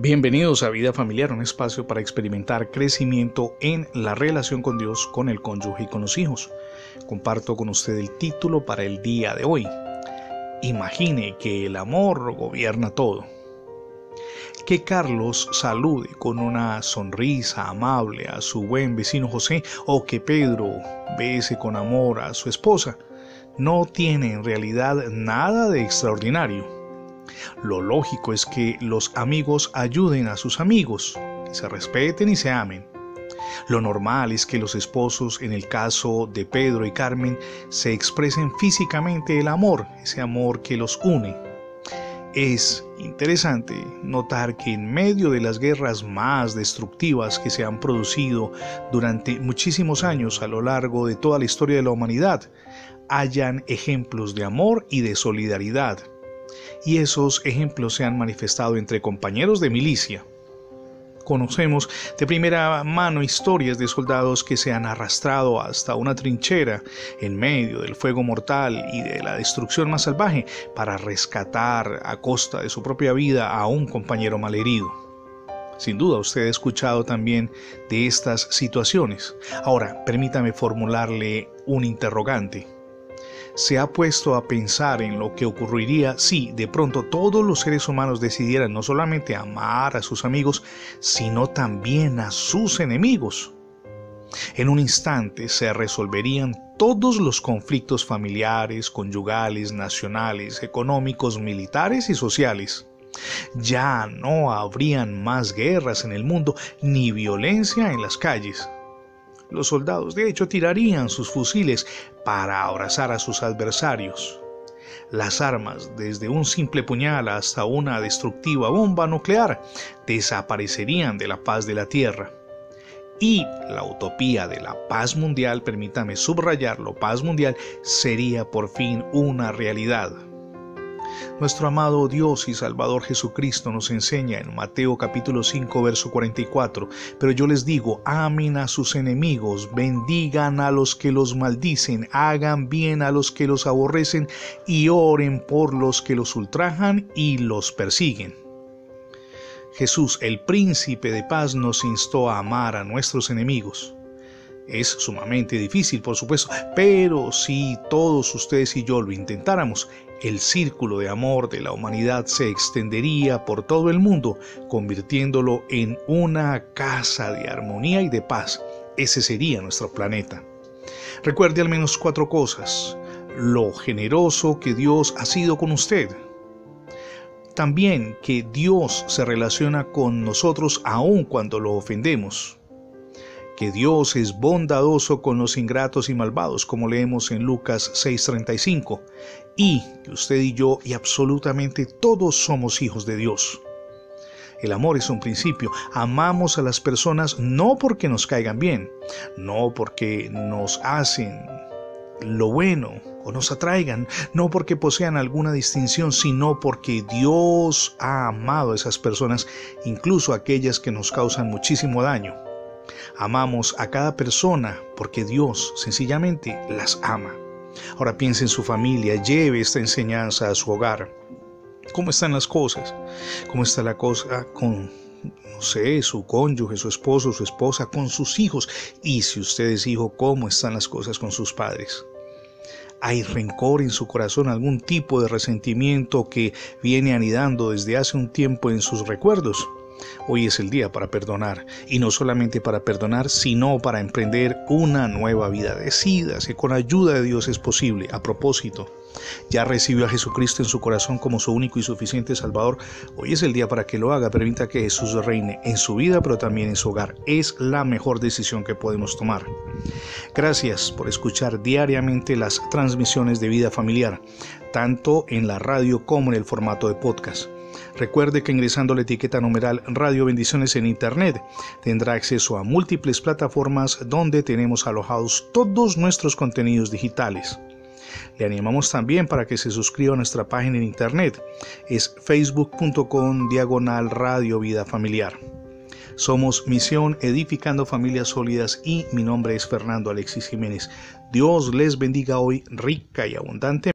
Bienvenidos a Vida Familiar, un espacio para experimentar crecimiento en la relación con Dios, con el cónyuge y con los hijos. Comparto con usted el título para el día de hoy. Imagine que el amor gobierna todo. Que Carlos salude con una sonrisa amable a su buen vecino José o que Pedro bese con amor a su esposa no tiene en realidad nada de extraordinario lo lógico es que los amigos ayuden a sus amigos, que se respeten y se amen. Lo normal es que los esposos, en el caso de Pedro y Carmen, se expresen físicamente el amor, ese amor que los une. Es interesante notar que en medio de las guerras más destructivas que se han producido durante muchísimos años a lo largo de toda la historia de la humanidad, hayan ejemplos de amor y de solidaridad y esos ejemplos se han manifestado entre compañeros de milicia. Conocemos de primera mano historias de soldados que se han arrastrado hasta una trinchera en medio del fuego mortal y de la destrucción más salvaje para rescatar a costa de su propia vida a un compañero malherido. Sin duda usted ha escuchado también de estas situaciones. Ahora, permítame formularle un interrogante se ha puesto a pensar en lo que ocurriría si de pronto todos los seres humanos decidieran no solamente amar a sus amigos, sino también a sus enemigos. En un instante se resolverían todos los conflictos familiares, conyugales, nacionales, económicos, militares y sociales. Ya no habrían más guerras en el mundo ni violencia en las calles. Los soldados de hecho tirarían sus fusiles para abrazar a sus adversarios. Las armas, desde un simple puñal hasta una destructiva bomba nuclear, desaparecerían de la paz de la Tierra. Y la utopía de la paz mundial, permítame subrayarlo, paz mundial, sería por fin una realidad. Nuestro amado Dios y Salvador Jesucristo nos enseña en Mateo capítulo 5 verso 44, pero yo les digo, amen a sus enemigos, bendigan a los que los maldicen, hagan bien a los que los aborrecen y oren por los que los ultrajan y los persiguen. Jesús, el príncipe de paz, nos instó a amar a nuestros enemigos. Es sumamente difícil, por supuesto, pero si todos ustedes y yo lo intentáramos, el círculo de amor de la humanidad se extendería por todo el mundo, convirtiéndolo en una casa de armonía y de paz. Ese sería nuestro planeta. Recuerde al menos cuatro cosas. Lo generoso que Dios ha sido con usted. También que Dios se relaciona con nosotros aun cuando lo ofendemos que Dios es bondadoso con los ingratos y malvados, como leemos en Lucas 6:35, y que usted y yo y absolutamente todos somos hijos de Dios. El amor es un principio. Amamos a las personas no porque nos caigan bien, no porque nos hacen lo bueno o nos atraigan, no porque posean alguna distinción, sino porque Dios ha amado a esas personas, incluso aquellas que nos causan muchísimo daño. Amamos a cada persona porque Dios sencillamente las ama. Ahora piense en su familia, lleve esta enseñanza a su hogar. ¿Cómo están las cosas? ¿Cómo está la cosa con, no sé, su cónyuge, su esposo, su esposa, con sus hijos? Y si usted es hijo, ¿cómo están las cosas con sus padres? ¿Hay rencor en su corazón, algún tipo de resentimiento que viene anidando desde hace un tiempo en sus recuerdos? Hoy es el día para perdonar, y no solamente para perdonar, sino para emprender una nueva vida. Decida que con ayuda de Dios es posible. A propósito, ya recibió a Jesucristo en su corazón como su único y suficiente Salvador. Hoy es el día para que lo haga. Permita que Jesús reine en su vida, pero también en su hogar. Es la mejor decisión que podemos tomar. Gracias por escuchar diariamente las transmisiones de vida familiar, tanto en la radio como en el formato de podcast. Recuerde que ingresando la etiqueta numeral Radio Bendiciones en Internet tendrá acceso a múltiples plataformas donde tenemos alojados todos nuestros contenidos digitales. Le animamos también para que se suscriba a nuestra página en Internet. Es facebook.com diagonal Radio Vida Familiar. Somos Misión Edificando Familias Sólidas y mi nombre es Fernando Alexis Jiménez. Dios les bendiga hoy rica y abundante.